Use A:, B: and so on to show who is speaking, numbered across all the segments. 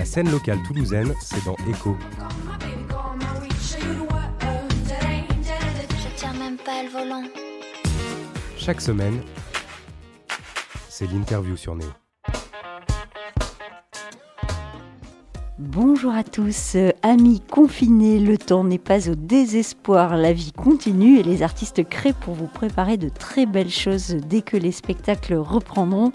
A: La scène locale toulousaine, c'est dans Echo.
B: Je tiens même pas le volant.
A: Chaque semaine, c'est l'interview sur Néo.
C: Bonjour à tous, Euh, amis confinés, le temps n'est pas au désespoir, la vie continue et les artistes créent pour vous préparer de très belles choses dès que les spectacles reprendront.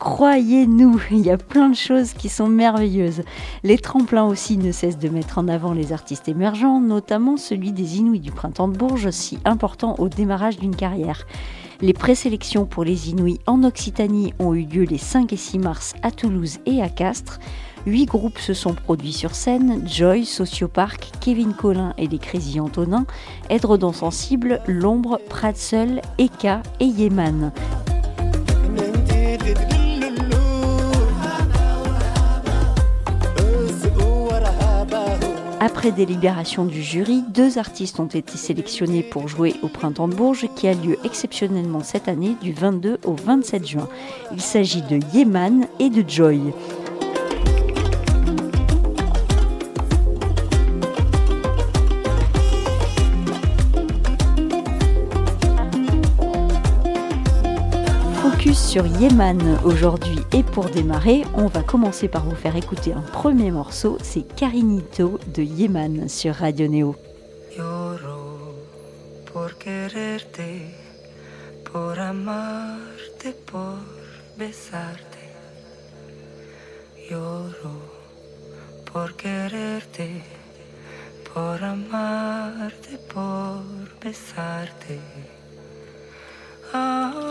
C: Croyez-nous, il y a plein de choses qui sont merveilleuses. Les tremplins aussi ne cessent de mettre en avant les artistes émergents, notamment celui des Inouïs du Printemps de Bourges, si important au démarrage d'une carrière. Les présélections pour les Inouïs en Occitanie ont eu lieu les 5 et 6 mars à Toulouse et à Castres. Huit groupes se sont produits sur scène Joy, Sociopark, Kevin Collin et les Crazy Antonin, Edredon Sensible, L'Ombre, Pratseul, Eka et Yeman. Après délibération du jury, deux artistes ont été sélectionnés pour jouer au Printemps de Bourges qui a lieu exceptionnellement cette année du 22 au 27 juin. Il s'agit de Yeman et de Joy. Sur Yeman aujourd'hui et pour démarrer, on va commencer par vous faire écouter un premier morceau, c'est Carinito de Yeman sur Radio Neo.
D: Por besarte. Ay,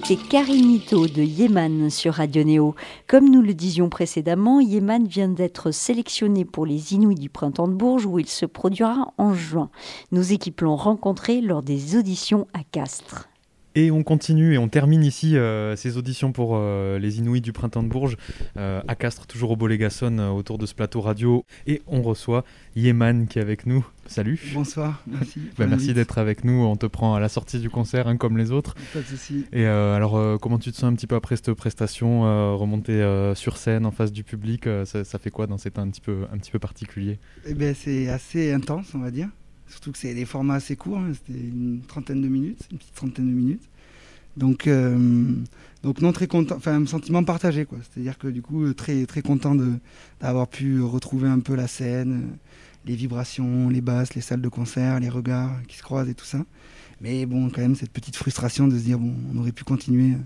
C: c'était Carinito de Yeman sur Radio Néo. Comme nous le disions précédemment, Yeman vient d'être sélectionné pour les Inouïs du Printemps de Bourges où il se produira en juin. Nos équipes l'ont rencontré lors des auditions à Castres.
B: Et on continue et on termine ici euh, ces auditions pour euh, les Inouïs du Printemps de Bourges euh, à Castres, toujours au Bolégason, autour de ce plateau radio. Et on reçoit Yeman qui est avec nous. Salut.
E: Bonsoir, merci.
B: Bah, merci d'être avec nous. On te prend à la sortie du concert, hein, comme les autres.
E: Pas de souci.
B: Et alors, comment tu te sens un petit peu après cette prestation Remonter sur scène en face du public, ça, ça, fait quoi dans cet un petit peu, un petit peu particulier?
E: Eh ben, C'est assez intense, on va dire. Surtout que c'est des formats assez courts, hein. c'était une trentaine de minutes, une petite trentaine de minutes. Donc, euh, non très content, enfin un sentiment partagé quoi. C'est-à-dire que du coup très très content d'avoir pu retrouver un peu la scène, les vibrations, les basses, les salles de concert, les regards qui se croisent et tout ça. Mais bon quand même cette petite frustration de se dire bon on aurait pu continuer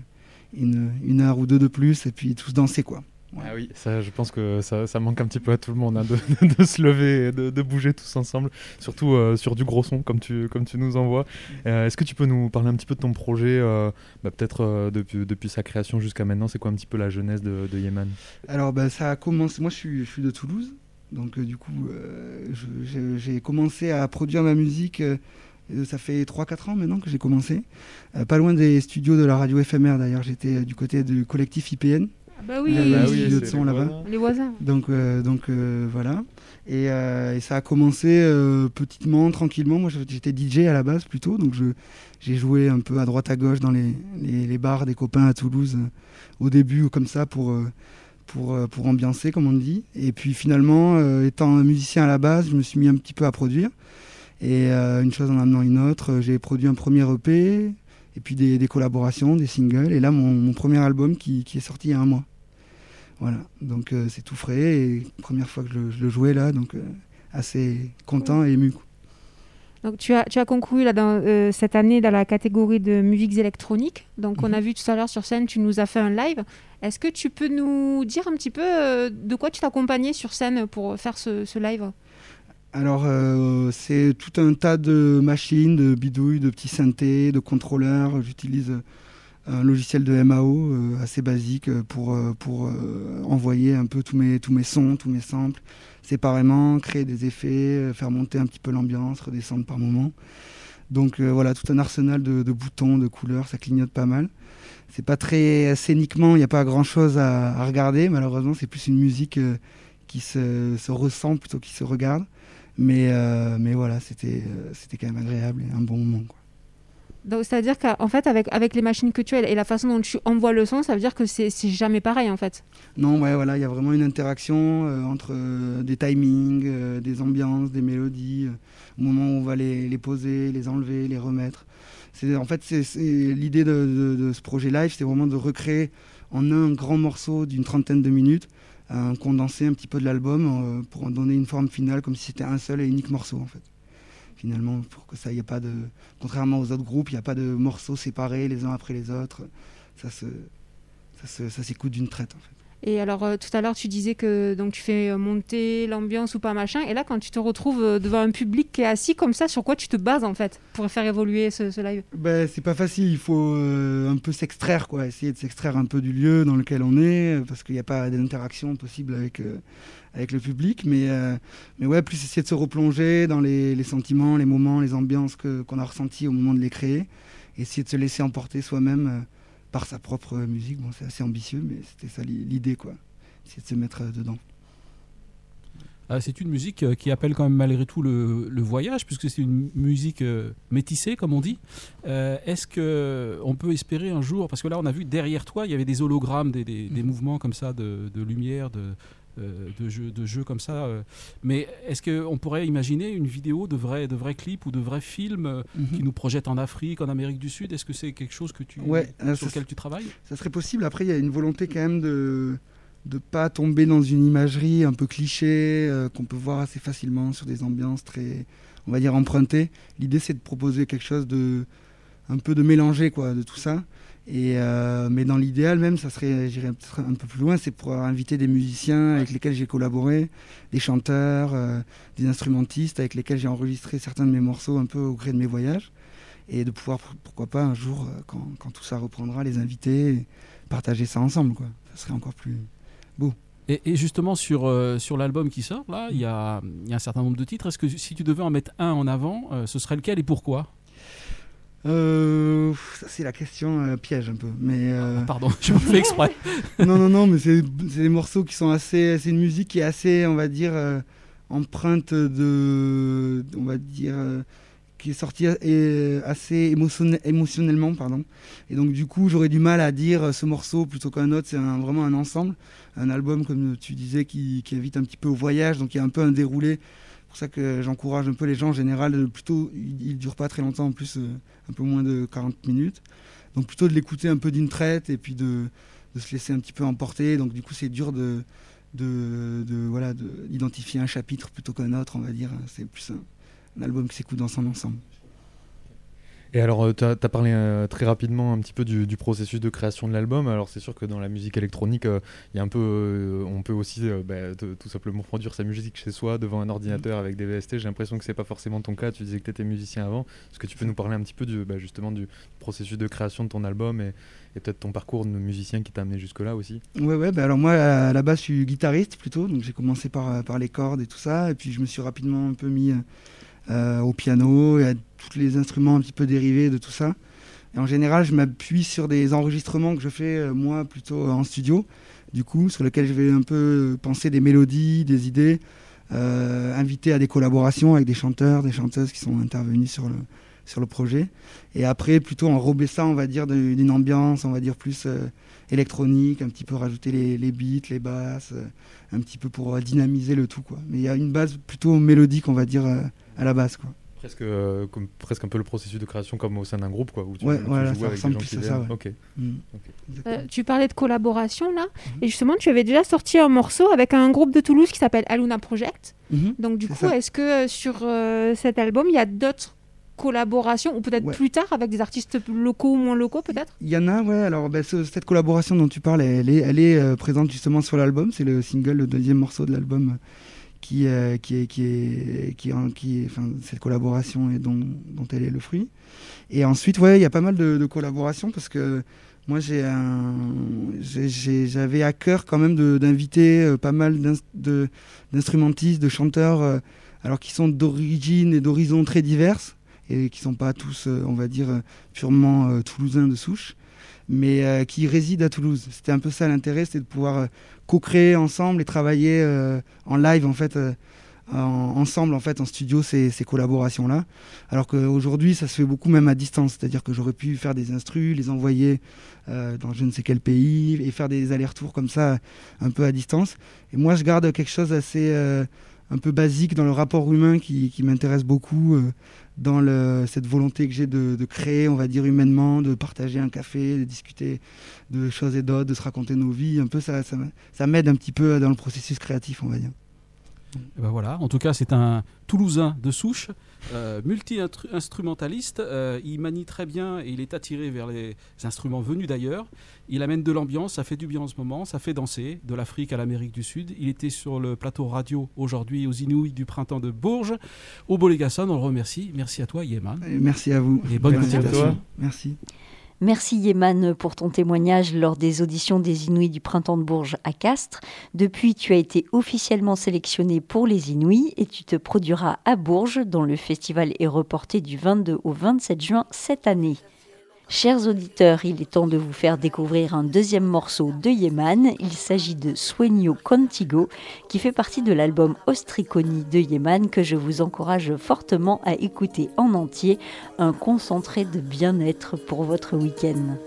E: une, une heure ou deux de plus et puis tous danser quoi.
B: Ah oui, ça, je pense que ça, ça, manque un petit peu à tout le monde hein, de, de, se lever et de, de, bouger tous ensemble, surtout euh, sur du gros son comme tu, comme tu nous envoies. Euh, est-ce que tu peux nous parler un petit peu de ton projet, euh, bah, peut-être depuis, depuis, sa création jusqu'à maintenant C'est quoi un petit peu la jeunesse de, de Yeman?
E: Alors bah, ça a commencé, moi je suis, je suis de Toulouse, donc du coup j'ai commencé à produire ma musique. ça fait 3-4 ans maintenant que j'ai commencé, pas loin des studios de la radio éphémère d'ailleurs, j'étais du côté du collectif IPN,
F: bah oui,
E: bah oui de son là-bas.
F: Les voisins.
E: Donc, euh, donc euh, voilà. Et, euh, et, ça a commencé petitement, tranquillement. Moi, j'étais DJ à la base plutôt, donc j'ai joué un peu à droite à gauche dans les, les, les bars des copains à Toulouse au début, comme ça, pour, pour, pour ambiancer, comme on dit. Et puis finalement, étant musicien à la base, je me suis mis un petit peu à produire. Et une chose en amenant une autre, j'ai produit un premier EP, et puis des, des, collaborations, des singles, et là mon, mon premier album qui, qui, est sorti il y a un mois. Voilà, donc euh, c'est tout frais et première fois que je, le jouais là, donc euh, assez content et ému.
F: Donc tu as, tu as concouru là, dans, euh, cette année dans la catégorie de musiques électroniques. Donc on a mhm. vu tout à l'heure sur scène, tu nous as fait un live. Est-ce que tu peux nous dire un petit peu de quoi tu t'accompagnais sur scène pour faire ce, ce live?
E: Alors, c'est tout un tas de machines, de bidouilles, de petits synthés, de contrôleurs. J'utilise un logiciel de MAO euh, assez basique euh, pour, euh, pour envoyer un peu tous mes, tous mes sons, tous mes samples séparément, créer des effets, faire monter un petit peu l'ambiance, redescendre par moment. Donc voilà, tout un arsenal de, boutons, de couleurs, ça clignote pas mal. C'est pas très scéniquement, il n'y a pas grand chose à, regarder, malheureusement, c'est plus une musique qui se, se, ressent plutôt qu'il se regarde. Mais, mais voilà, c'était quand même agréable et un bon moment.
F: C'est-à-dire qu'en fait, avec, les machines que tu as et la façon dont tu envoies le son, ça veut dire que c'est jamais pareil, en fait.
E: Non, ouais, voilà, il y a vraiment une interaction euh, entre euh, des timings, euh, des ambiances, des mélodies, au moment où on va les, poser, les enlever, les remettre. En fait, c'est l'idée de, de, ce projet live, c'est vraiment de recréer en un grand morceau d'une trentaine de minutes, un condensé un petit peu de l'album pour en donner une forme finale, comme si c'était un seul et unique morceau, en fait finalement, pour que ça, a pas de, contrairement aux autres groupes, il n'y a pas de morceaux séparés les uns après les autres. Ça se, ça s'écoute d'une traite en fait.
F: Et alors, euh, tout à l'heure, tu disais que donc, tu fais euh, monter l'ambiance ou pas machin. Et là, quand tu te retrouves euh, devant un public qui est assis comme ça, sur quoi tu te bases en fait pour faire évoluer ce, live?
E: Ben, C'est pas facile. Il faut un peu s'extraire, quoi. Essayer de s'extraire un peu du lieu dans lequel on est, parce qu'il n'y a pas d'interaction possible avec, avec le public. Mais, mais ouais, plus essayer de se replonger dans les, sentiments, les moments, les ambiances qu'on a ressentis au moment de les créer. Essayer de se laisser emporter soi-même par sa propre musique. Bon, c'est assez ambitieux, mais c'était ça l'idée, quoi. C'est de se mettre euh, dedans.
G: Ah, c'est une musique euh, qui appelle quand même malgré tout le, voyage, puisque c'est une musique euh, métissée, comme on dit. Est-ce que on peut espérer un jour, parce que là on a vu derrière toi, il y avait des hologrammes, des, des, des mm. mouvements comme ça de, de lumière, de, de, jeux, de jeux comme ça. Euh. Mais est-ce qu'on pourrait imaginer une vidéo de vrais, de vrais clips ou de vrais films euh, mhm. qui nous projettent en Afrique, en Amérique du Sud? Est-ce que c'est quelque chose que tu, sur lequel tu travailles?
E: Ça serait possible. Après, il y a une volonté quand même de ne pas tomber dans une imagerie un peu cliché qu'on peut voir assez facilement sur des ambiances très, on va dire, empruntées. L'idée, c'est de proposer quelque chose de un peu de mélanger quoi, de tout ça. Et euh, mais dans l'idéal même, ça serait, j'irais peut-être un peu plus loin, c'est pour inviter des musiciens avec lesquels j'ai collaboré, des chanteurs, euh, des instrumentistes avec lesquels j'ai enregistré certains de mes morceaux un peu au gré de mes voyages. et de pouvoir, pourquoi pas, un jour, euh, quand, quand tout ça reprendra, les inviter, et partager ça ensemble. Quoi. Ça serait encore plus beau.
G: Et, et justement, sur, euh, sur l'album qui sort, là, il y a, il y a un certain nombre de titres. Est-ce que si tu devais en mettre un en avant, ce serait lequel et pourquoi?
E: Euh, ça, c'est la question euh, piège un peu. Mais, euh,
G: Pardon, je me fais exprès.
E: non, non, non, mais c'est des morceaux qui sont assez. C'est une musique qui est assez, on va dire, euh, empreinte de. On va dire. qui est sortie assez émotionne- émotionnellement, pardon. Et donc, du coup, j'aurais du mal à dire ce morceau plutôt qu'un autre. C'est vraiment un ensemble. Un album, comme tu disais, qui, qui invite un petit peu au voyage. Donc, il y a un peu un déroulé. C'est pour ça que j'encourage un peu les gens en général. Plutôt, il ne dure pas très longtemps, en plus, euh, un peu moins de 40 minutes. Donc, plutôt de l'écouter un peu d'une traite et puis de se laisser un petit peu emporter. Donc du coup, c'est dur de, voilà, de- d'identifier un chapitre plutôt qu'un autre, on va dire. C'est plus un album qui s'écoute dans son ensemble.
B: Et alors, tu as, parlé euh, très rapidement un petit peu du, processus de création de l'album. Alors, c'est sûr que dans la musique électronique, euh, il y a un peu, euh, on peut aussi euh, bah, tout simplement produire sa musique chez soi devant un ordinateur avec des VST. J'ai l'impression que c'est pas forcément ton cas. Tu disais que tu étais musicien avant. Est-ce que tu peux nous parler un petit peu du, bah, justement du processus de création de ton album et, peut-être ton parcours de musicien qui t'a amené jusque-là aussi?
E: Ouais, ouais, bah alors moi, à la base, je suis guitariste plutôt. Donc j'ai commencé par, euh, par les cordes et tout ça. Et puis je me suis rapidement un peu mis euh, euh, au piano et à tous les instruments un petit peu dérivés de tout ça. Et en général, je m'appuie sur des enregistrements que je fais, euh, moi, plutôt euh, en studio, du coup, sur lesquels je vais un peu penser des mélodies, des idées, euh, inviter à des collaborations avec des chanteurs, des chanteuses qui sont intervenus sur le, sur le projet. Et après, plutôt enrober ça, on va dire, d'une ambiance, on va dire, plus euh, électronique, un petit peu rajouter les, beats, les basses, euh, un petit peu pour euh, dynamiser le tout, quoi. Mais il y a une base plutôt mélodique, on va dire, euh, à la base, quoi.
B: Presque, euh, comme, presque un peu le processus de création comme au sein d'un groupe, quoi, où tu,
E: Ouais,
B: tu
E: voilà,
B: joues
E: ça
B: avec des
E: ressemble
B: gens
E: plus
B: qui
E: à ça.
F: Euh, tu parlais de collaboration là, et justement tu avais déjà sorti un morceau avec un groupe de Toulouse qui s'appelle Aluna Project.
E: Mhm.
F: Donc du coup, est-ce que euh, sur euh, cet album il y a d'autres collaborations ou peut-être
E: Ouais.
F: plus tard avec des artistes locaux ou moins locaux peut-être?
E: Il y en a, ouais. Alors, ben, ce- cette collaboration dont tu parles, elle est, elle est euh, présente justement sur l'album. C'est le single, le deuxième morceau de l'album euh, qui, euh, qui est, qui est, qui est, qui enfin, cette collaboration et dont, dont elle est le fruit. Et ensuite, ouais, il y a pas mal de, collaborations parce que moi, j'ai j'avais à cœur quand même d'inviter euh, pas mal d'instrumentistes, de chanteurs, euh, alors qui sont d'origine et d'horizons très diverses et qui sont pas tous, on va dire, purement toulousains de souche, mais euh, qui résident à Toulouse. C'était un peu ça l'intérêt, c'était de pouvoir euh, co-créer ensemble et travailler euh, en live en fait. en- ensemble en fait en studio ces, collaborations là alors qu'aujourd'hui ça se fait beaucoup même à distance c'est à dire que j'aurais pu faire des instrus les envoyer dans je ne sais quel pays et faire des allers-retours comme ça un peu à distance et moi je garde quelque chose assez un peu basique dans le rapport humain qui, m'intéresse beaucoup dans cette volonté que j'ai de, créer, on va dire humainement, de partager un café, de discuter de choses et d'autres, de se raconter nos vies. Un peu ça, ça m'aide un petit peu dans le processus créatif, on va dire.
G: Eh ben voilà, en tout cas, c'est un Toulousain de souche, euh, multi-instrumentaliste. euh, il manie très bien et il est attiré vers les instruments venus d'ailleurs. Il amène de l'ambiance, ça fait du bien en ce moment, ça fait danser, de l'Afrique à l'Amérique du Sud. Il était sur le plateau radio aujourd'hui aux Inouïs du printemps de Bourges. Au Bolégasson, on le remercie. Merci à toi, Yeman.
E: Et merci à vous.
G: Et bonne
E: Merci à toi. Merci.
C: Merci Yéman pour ton témoignage lors des auditions des Inouïs du printemps de Bourges à Castres. Depuis, tu as été officiellement sélectionné pour les Inouïs et tu te produiras à Bourges dont le festival est reporté du 22 au 27 juin cette année. Chers auditeurs, il est temps de vous faire découvrir un deuxième morceau de Yéman. Il s'agit de Sueño Contigo, qui fait partie de l'album Ostriconi de Yéman, que je vous encourage fortement à écouter en entier. Un concentré de bien-être pour votre week-end.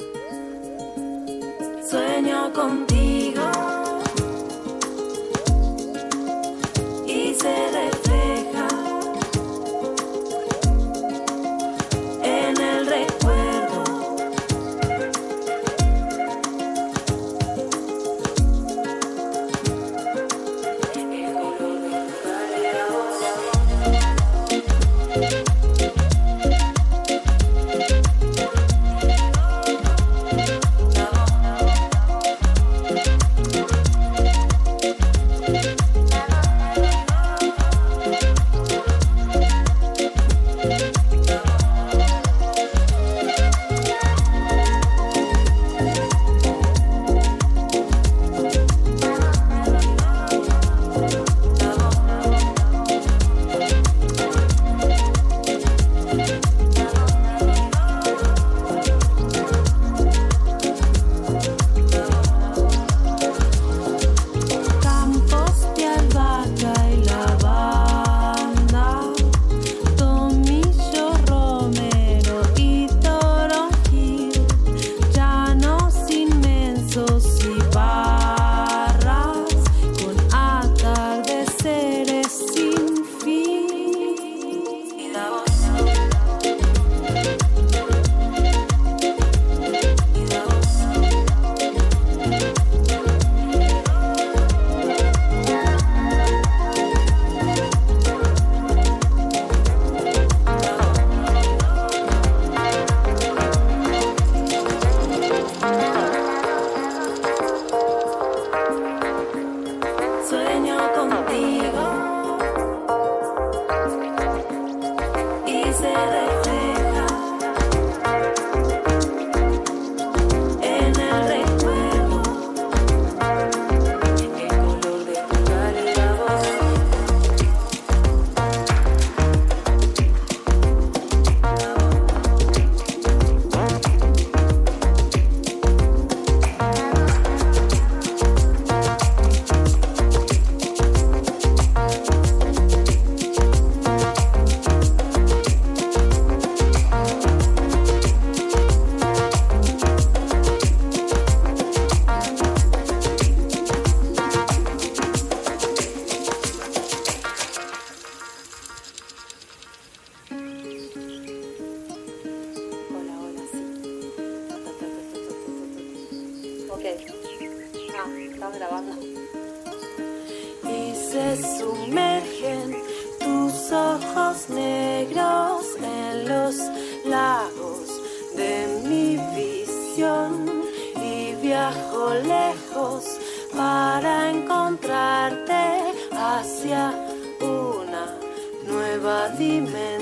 D: Y se sumergen tus ojos negros en los lagos de mi visión y viajo lejos para encontrarte hacia una nueva dimensión.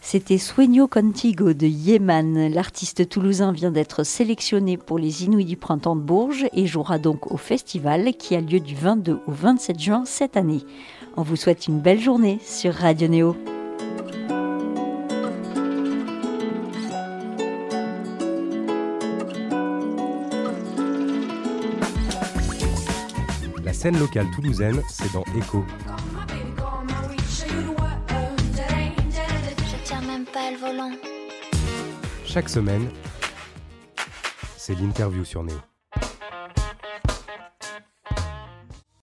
C: C'était Sueño Contigo de Yeman. L'artiste toulousain vient d'être sélectionné pour les Inouïs du printemps de Bourges et jouera donc au festival qui a lieu du 22 au 27 juin cette année. On vous souhaite une belle journée sur Radio Néo.
A: Scène locale toulousaine, c'est dans Echo.
H: Je tiens même pas le volant.
A: Chaque semaine, c'est l'interview sur Néo.